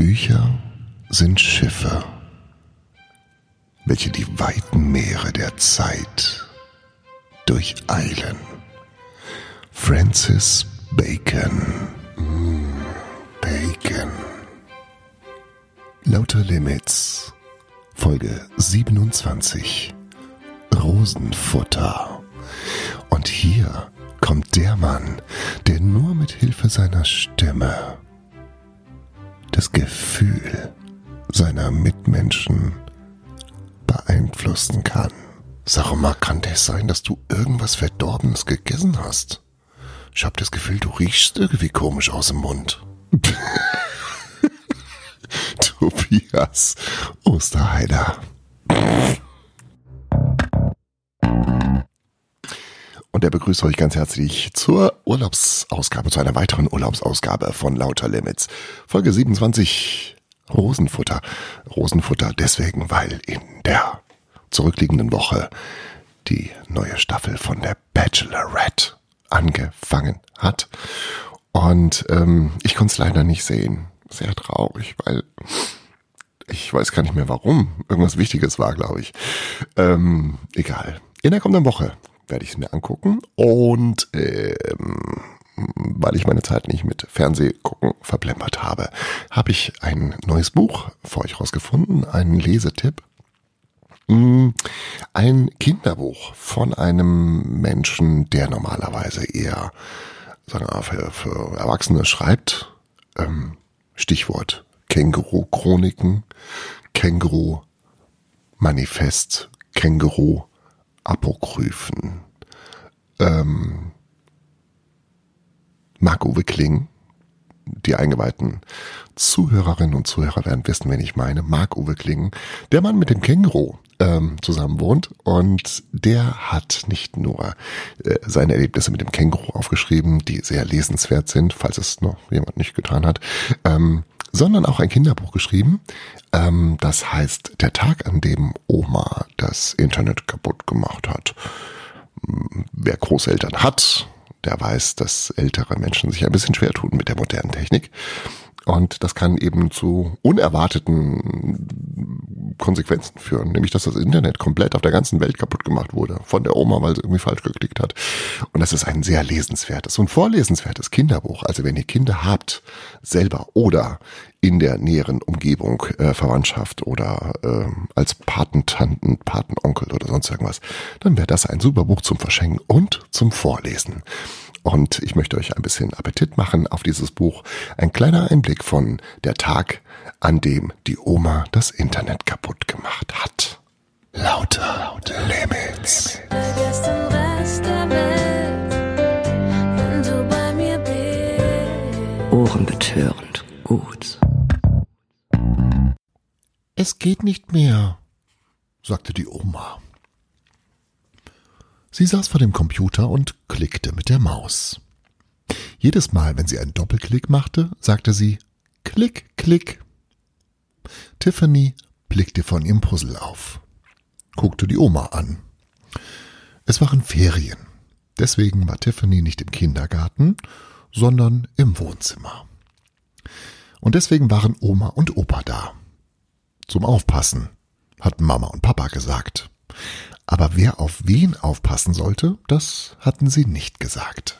Bücher sind Schiffe, welche die weiten Meere der Zeit durcheilen. Francis Bacon. Mm, Bacon. Lauter Limits. Folge 27. Rosenfutter. Und hier kommt der Mann, der nur mit Hilfe seiner Stimme das Gefühl seiner Mitmenschen beeinflussen kann. Sag mal, kann das sein, dass du irgendwas Verdorbenes gegessen hast? Ich hab das Gefühl, du riechst irgendwie komisch aus dem Mund. Tobias Osterheider. Und er begrüßt euch ganz herzlich zur Urlaubsausgabe, zu einer weiteren Urlaubsausgabe von Lauter Limits. Folge 27 Rosenfutter. Rosenfutter deswegen, weil in der zurückliegenden Woche die neue Staffel von der Bachelorette angefangen hat. Und ähm, ich konnte es leider nicht sehen. Sehr traurig, weil ich weiß gar nicht mehr warum. Irgendwas Wichtiges war, glaube ich. Ähm, egal. In der kommenden Woche werde ich es mir angucken. Und ähm, weil ich meine Zeit nicht mit Fernsehgucken verplempert habe, habe ich ein neues Buch für euch rausgefunden, einen Lesetipp. Mm, ein Kinderbuch von einem Menschen, der normalerweise eher sagen wir, für, für Erwachsene schreibt. Ähm, Stichwort Känguru-Chroniken, Känguru-Manifest, Känguru-Apokryphen. Ähm, Marc-Uwe Kling, die eingeweihten Zuhörerinnen und Zuhörer werden wissen, wen ich meine. Marc-Uwe Kling, der Mann mit dem Känguru, ähm, zusammen wohnt und der hat nicht nur äh, seine Erlebnisse mit dem Känguru aufgeschrieben, die sehr lesenswert sind, falls es noch jemand nicht getan hat, ähm, sondern auch ein Kinderbuch geschrieben. Ähm, das heißt Der Tag, an dem Oma das Internet kaputt gemacht hat. Wer Großeltern hat, der weiß, dass ältere Menschen sich ein bisschen schwer tun mit der modernen Technik. Und das kann eben zu unerwarteten Konsequenzen führen, nämlich dass das Internet komplett auf der ganzen Welt kaputt gemacht wurde von der Oma, weil sie irgendwie falsch geklickt hat. Und das ist ein sehr lesenswertes und vorlesenswertes Kinderbuch. Also wenn ihr Kinder habt, selber oder in der näheren Umgebung, äh, Verwandtschaft oder äh, als Patentanten, Patenonkel oder sonst irgendwas, dann wäre das ein super Buch zum Verschenken und zum Vorlesen. Und ich möchte euch ein bisschen Appetit machen auf dieses Buch. Ein kleiner Einblick von der Tag, an dem die Oma das Internet kaputt gemacht hat. Lauter, lauter Limits. Ohrenbetörend gut. Es geht nicht mehr, sagte die Oma. Sie saß vor dem Computer und klickte mit der Maus. Jedes Mal, wenn sie einen Doppelklick machte, sagte sie Klick, Klick. Tiffany blickte von ihrem Puzzle auf, guckte die Oma an. Es waren Ferien. Deswegen war Tiffany nicht im Kindergarten, sondern im Wohnzimmer. Und deswegen waren Oma und Opa da. Zum Aufpassen, hatten Mama und Papa gesagt. Aber wer auf wen aufpassen sollte, das hatten sie nicht gesagt.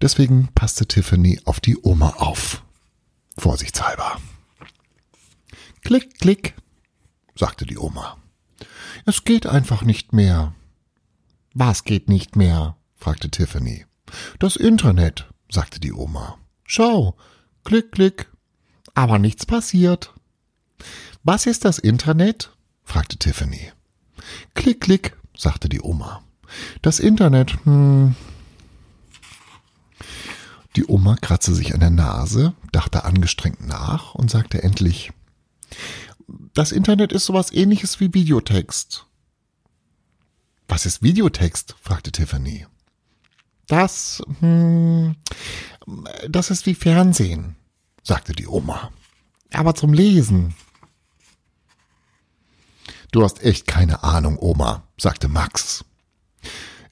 Deswegen passte Tiffany auf die Oma auf. Vorsichtshalber. Klick, klick, sagte die Oma. Es geht einfach nicht mehr. Was geht nicht mehr? fragte Tiffany. Das Internet, sagte die Oma. Schau, klick, klick. Aber nichts passiert. Was ist das Internet? fragte Tiffany. Klick, klick, sagte die Oma. Das Internet, hm. Die Oma kratzte sich an der Nase, dachte angestrengt nach und sagte endlich, das Internet ist sowas ähnliches wie Videotext. Was ist Videotext? fragte Tiffany. Das, hm, das ist wie Fernsehen, sagte die Oma. Aber zum Lesen. Du hast echt keine Ahnung, Oma, sagte Max.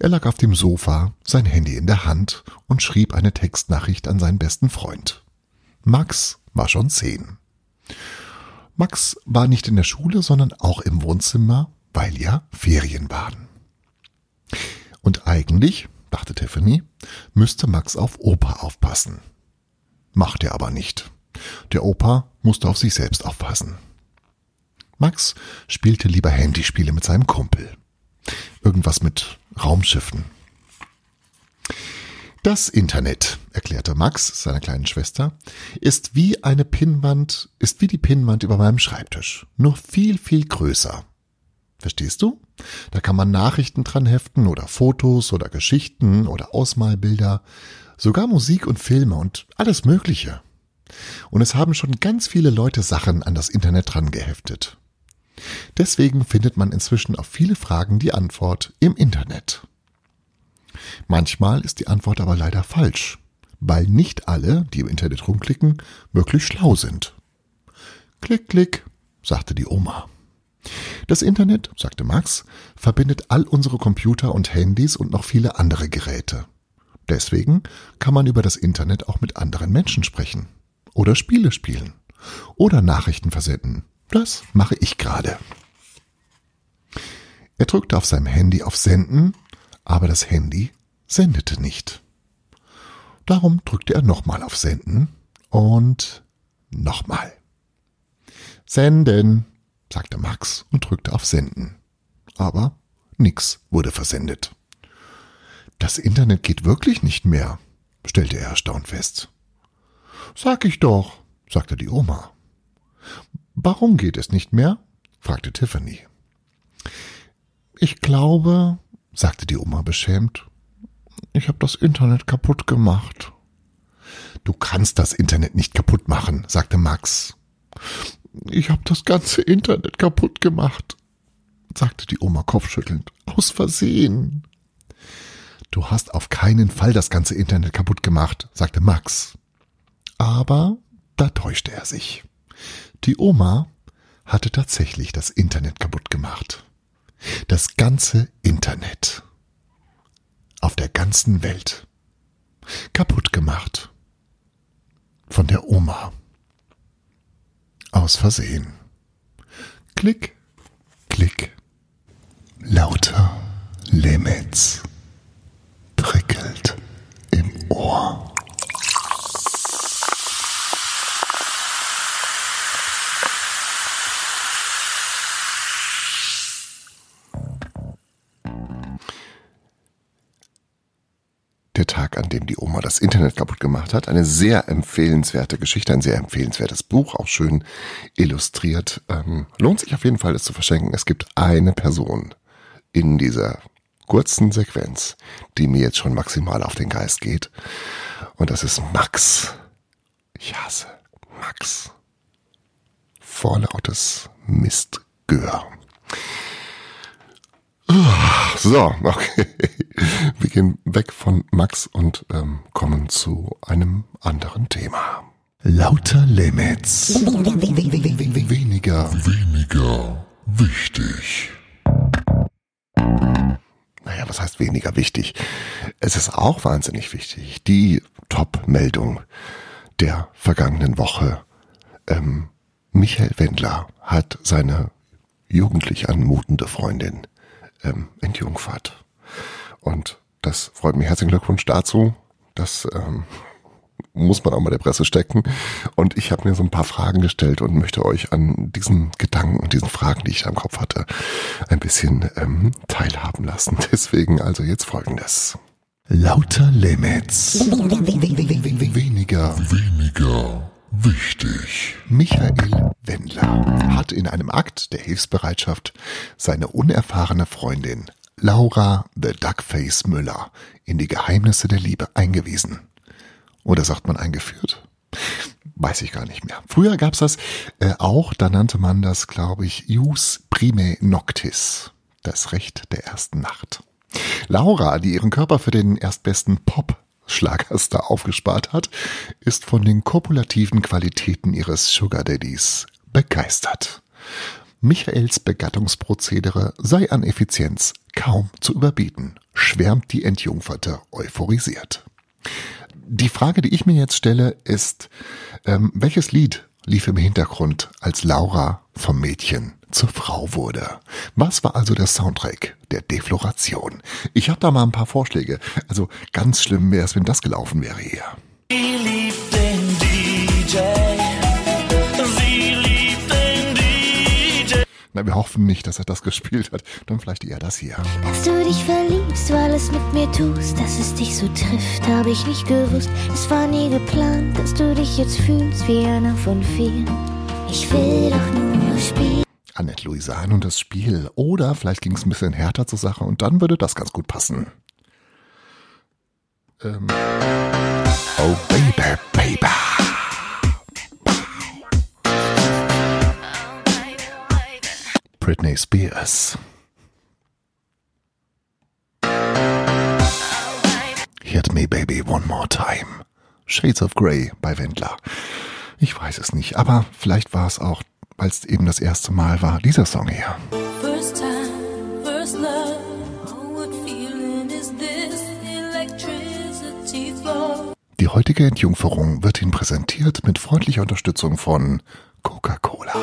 Er lag auf dem Sofa, sein Handy in der Hand und schrieb eine Textnachricht an seinen besten Freund. Max war schon zehn. Max war nicht in der Schule, sondern auch im Wohnzimmer, weil ja Ferien waren. Und eigentlich, dachte Tiffany, müsste Max auf Opa aufpassen. Macht er aber nicht. Der Opa musste auf sich selbst aufpassen. Max spielte lieber Handyspiele mit seinem Kumpel. Irgendwas mit Raumschiffen. Das Internet, erklärte Max seiner kleinen Schwester, ist wie eine Pinnwand, ist wie die Pinnwand über meinem Schreibtisch, nur viel, viel größer. Verstehst du? Da kann man Nachrichten dran heften oder Fotos oder Geschichten oder Ausmalbilder, sogar Musik und Filme und alles Mögliche. Und es haben schon ganz viele Leute Sachen an das Internet dran geheftet. Deswegen findet man inzwischen auf viele Fragen die Antwort im Internet. Manchmal ist die Antwort aber leider falsch, weil nicht alle, die im Internet rumklicken, wirklich schlau sind. Klick, klick, sagte die Oma. Das Internet, sagte Max, verbindet all unsere Computer und Handys und noch viele andere Geräte. Deswegen kann man über das Internet auch mit anderen Menschen sprechen. Oder Spiele spielen. Oder Nachrichten versenden. Das mache ich gerade. Er drückte auf seinem Handy auf Senden, aber das Handy sendete nicht. Darum drückte er nochmal auf Senden und nochmal. Senden, sagte Max und drückte auf Senden. Aber nix wurde versendet. Das Internet geht wirklich nicht mehr, stellte er erstaunt fest. Sag ich doch, sagte die Oma. Warum geht es nicht mehr? fragte Tiffany. Ich glaube, sagte die Oma beschämt, ich habe das Internet kaputt gemacht. Du kannst das Internet nicht kaputt machen, sagte Max. Ich habe das ganze Internet kaputt gemacht, sagte die Oma kopfschüttelnd. Aus Versehen. Du hast auf keinen Fall das ganze Internet kaputt gemacht, sagte Max. Aber da täuschte er sich. Die Oma hatte tatsächlich das Internet kaputt gemacht. Das ganze Internet. Auf der ganzen Welt. Kaputt gemacht. Von der Oma. Aus Versehen. Klick, klick. Lauter Limits. Prickelt im Ohr. An dem die Oma das Internet kaputt gemacht hat. Eine sehr empfehlenswerte Geschichte, ein sehr empfehlenswertes Buch, auch schön illustriert. Ähm, lohnt sich auf jeden Fall, es zu verschenken. Es gibt eine Person in dieser kurzen Sequenz, die mir jetzt schon maximal auf den Geist geht. Und das ist Max. Ich hasse Max. Vorlautes Mistgehör. So, okay. Wir gehen weg von Max und ähm, kommen zu einem anderen Thema. Lauter Limits. Weniger. Weniger wichtig. Naja, was heißt weniger wichtig? Es ist auch wahnsinnig wichtig. Die Top-Meldung der vergangenen Woche. Ähm, Michael Wendler hat seine jugendlich anmutende Freundin ähm, entjungfert. Und das freut mich. Herzlichen Glückwunsch dazu. Das ähm, muss man auch mal der Presse stecken. Und ich habe mir so ein paar Fragen gestellt und möchte euch an diesen Gedanken und diesen Fragen, die ich da im Kopf hatte, ein bisschen ähm, teilhaben lassen. Deswegen also jetzt folgendes. Lauter Limits. Weniger. Weniger wichtig. Michael Wendler hat in einem Akt der Hilfsbereitschaft seine unerfahrene Freundin Laura the Duckface Müller in die Geheimnisse der Liebe eingewiesen. Oder sagt man eingeführt? Weiß ich gar nicht mehr. Früher gab's das äh, auch, da nannte man das, glaube ich, Ius Prime Noctis, das Recht der ersten Nacht. Laura, die ihren Körper für den erstbesten Pop Schlagerstar aufgespart hat, ist von den kopulativen Qualitäten ihres Sugar Daddies begeistert. Michaels Begattungsprozedere sei an Effizienz kaum zu überbieten, schwärmt die Entjungferte euphorisiert. Die Frage, die ich mir jetzt stelle, ist, ähm, welches Lied lief im Hintergrund, als Laura vom Mädchen zur Frau wurde? Was war also der Soundtrack der Defloration? Ich habe da mal ein paar Vorschläge. Also ganz schlimm wäre es, wenn das gelaufen wäre hier. Sie liebt den Na, wir hoffen nicht, dass er das gespielt hat. Dann vielleicht eher das hier. Dass du dich verliebst, weil es mit mir tust, dass es dich so trifft, habe ich nicht gewusst. Es war nie geplant, dass du dich jetzt fühlst wie einer von vielen. Ich will doch nur spielen. Annette Louisanne und das Spiel. Oder vielleicht ging es ein bisschen härter zur Sache und dann würde das ganz gut passen. Ähm. Oh Baby, Baby. Britney Spears. Hit me baby one more time. Shades of Grey bei Wendler. Ich weiß es nicht, aber vielleicht war es auch, weil es eben das erste Mal war, dieser Song hier. First time, first love. Die heutige Entjungferung wird Ihnen präsentiert mit freundlicher Unterstützung von Coca-Cola.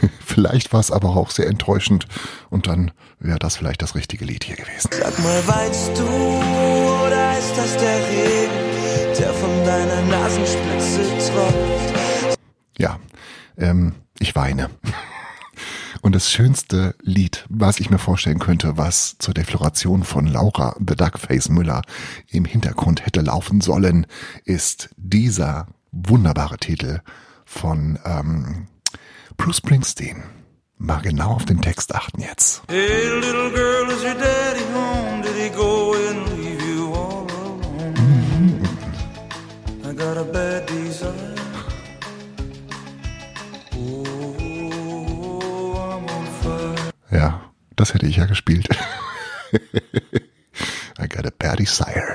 Vielleicht war es aber auch sehr enttäuschend und dann wäre das vielleicht das richtige Lied hier gewesen. Sag mal, weinst du oder ist das der Regen, der von deiner Nasenspitze tropft? Ja, ähm, ich weine. Und das schönste Lied, was ich mir vorstellen könnte, was zur Defloration von Laura The Duckface Müller im Hintergrund hätte laufen sollen, ist dieser wunderbare Titel von ähm, Bruce Springsteen. Mal genau auf den Text achten jetzt. Hey, little girl, is your daddy home? Did he go and leave you all alone? I got a bad desire. Oh, I'm on fire. Ja, das hätte ich ja gespielt. I got a bad desire.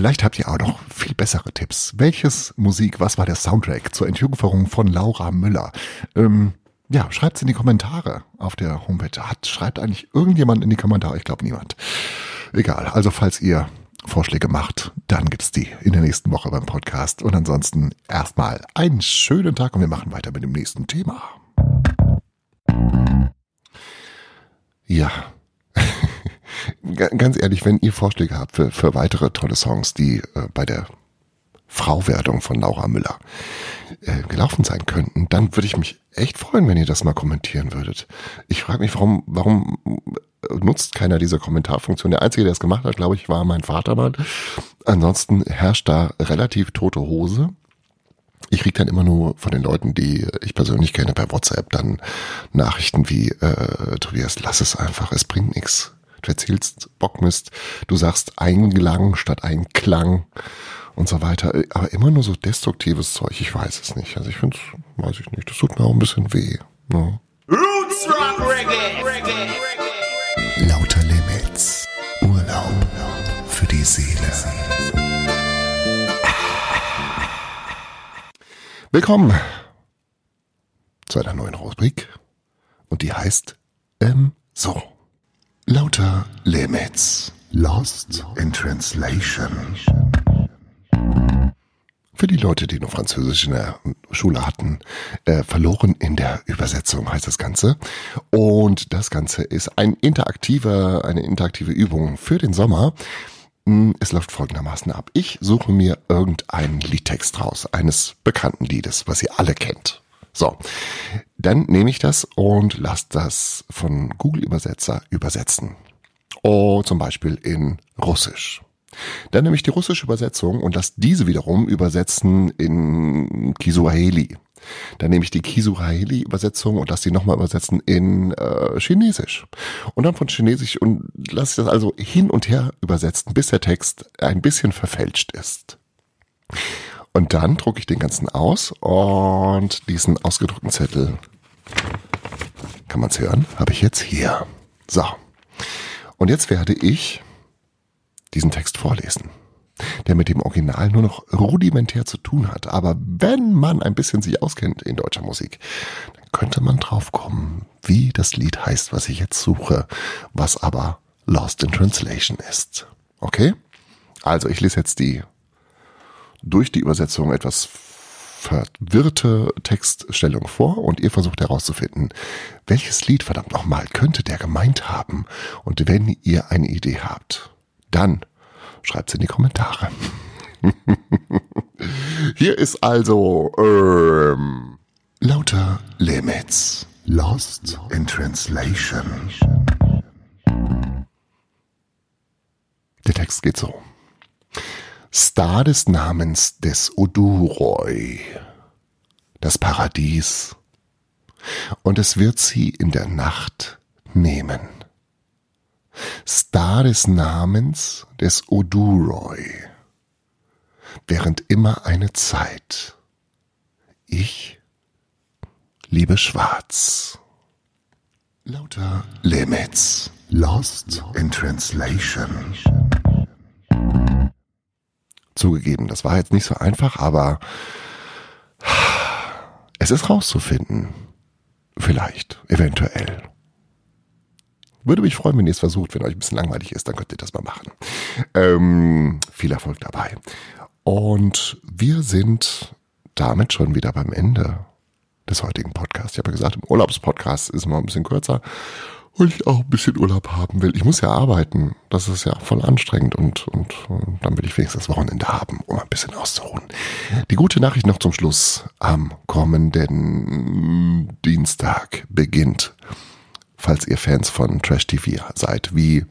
Vielleicht habt ihr auch noch viel bessere Tipps. Welches Musik, was war der Soundtrack zur Entjungferung von Laura Müller? Ähm, ja, schreibt's in die Kommentare auf der Homepage. Hat, schreibt eigentlich irgendjemand in die Kommentare? Ich glaube niemand. Egal. Also falls ihr Vorschläge macht, dann gibt's die in der nächsten Woche beim Podcast. Und ansonsten erstmal einen schönen Tag und wir machen weiter mit dem nächsten Thema. Ja. Ga- Ganz ehrlich, wenn ihr Vorschläge habt für, für weitere tolle Songs, die äh, bei der Frauwerdung von Laura Müller äh, gelaufen sein könnten, dann würde ich mich echt freuen, wenn ihr das mal kommentieren würdet. Ich frage mich, warum, warum äh, nutzt keiner diese Kommentarfunktion? Der Einzige, der es gemacht hat, glaube ich, war mein Vater mal. Ansonsten herrscht da relativ tote Hose. Ich krieg dann immer nur von den Leuten, die ich persönlich kenne, per WhatsApp dann Nachrichten wie, äh, Tobias, lass es einfach, es bringt nichts. Du erzählst Bockmist, du sagst Einklang statt Einklang und so weiter. Aber immer nur so destruktives Zeug, ich weiß es nicht. Also ich finde weiß ich nicht, das tut mir auch ein bisschen weh. Ne? Roots Rock Reggae. Reggae. Lauter Limits. Urlaub für die Seele. Willkommen zu einer neuen Rubrik und die heißt ähm so. Lauter Limits. Lost in Translation. Für die Leute, die nur Französisch in der Schule hatten, äh, verloren in der Übersetzung heißt das Ganze. Und das Ganze ist ein interaktiver, eine interaktive Übung für den Sommer. Mm, Es läuft folgendermaßen ab. Ich suche mir irgendeinen Liedtext raus, eines bekannten Liedes, was ihr alle kennt. So, dann nehme ich das und lasse das von Google Übersetzer übersetzen. Oh, zum Beispiel in Russisch. Dann nehme ich die russische Übersetzung und lasse diese wiederum übersetzen in Kiswahili. Dann nehme ich die Kiswahili-Übersetzung und lasse die nochmal übersetzen in äh, Chinesisch. Und dann von Chinesisch und lasse ich das also hin und her übersetzen, bis der Text ein bisschen verfälscht ist. Und dann drucke ich den ganzen aus und diesen ausgedruckten Zettel, kann man es hören, habe ich jetzt hier. So. Und jetzt werde ich diesen Text vorlesen, der mit dem Original nur noch rudimentär zu tun hat. Aber wenn man ein bisschen sich auskennt in deutscher Musik, dann könnte man drauf kommen, wie das Lied heißt, was ich jetzt suche, was aber Lost in Translation ist. Okay? Also ich lese jetzt die durch die Übersetzung etwas verwirrte Textstellung vor und ihr versucht herauszufinden, welches Lied verdammt nochmal könnte der gemeint haben. Und wenn ihr eine Idee habt, dann schreibt es in die Kommentare. Hier ist also ähm, lauter Limits. Lost in Translation. Der Text geht so. Star des Namens des Oduroi, das Paradies, und es wird sie in der Nacht nehmen. Star des Namens des Oduroi, während immer eine Zeit. Ich liebe Schwarz. Lauter Limits. Lost in Translation. Zugegeben, das war jetzt nicht so einfach, aber es ist rauszufinden. Vielleicht, eventuell. Würde mich freuen, wenn ihr es versucht. Wenn euch ein bisschen langweilig ist, dann könnt ihr das mal machen. Ähm, viel Erfolg dabei. Und wir sind damit schon wieder beim Ende des heutigen Podcasts. Ich habe ja gesagt, im Urlaubspodcast ist mal ein bisschen kürzer weil ich auch ein bisschen Urlaub haben will. Ich muss ja arbeiten. Das ist ja voll anstrengend und, und, und dann will ich wenigstens das Wochenende haben, um ein bisschen auszuruhen. Die gute Nachricht noch zum Schluss. Am kommenden Dienstag beginnt, falls ihr Fans von Trash TV seid, wie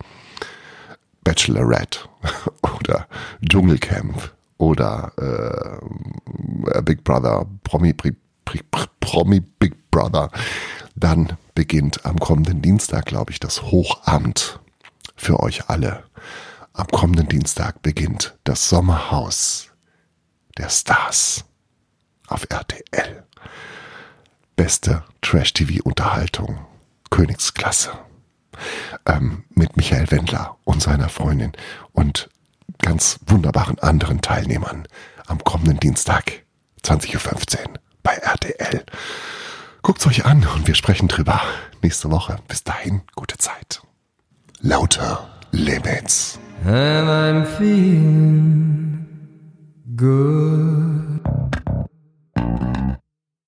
Bachelorette oder Dschungelcamp oder äh, Big Brother, Promi, Promi Big Brother, dann beginnt am kommenden Dienstag, glaube ich, das Hochamt für euch alle. Am kommenden Dienstag beginnt das Sommerhaus der Stars auf RTL. Beste Trash-TV-Unterhaltung, Königsklasse. Ähm, mit Michael Wendler und seiner Freundin und ganz wunderbaren anderen Teilnehmern am kommenden Dienstag 20.15 Uhr bei RTL. Guckt's euch an und wir sprechen drüber nächste Woche. Bis dahin, gute Zeit. Lauter Limits. And I'm feeling good.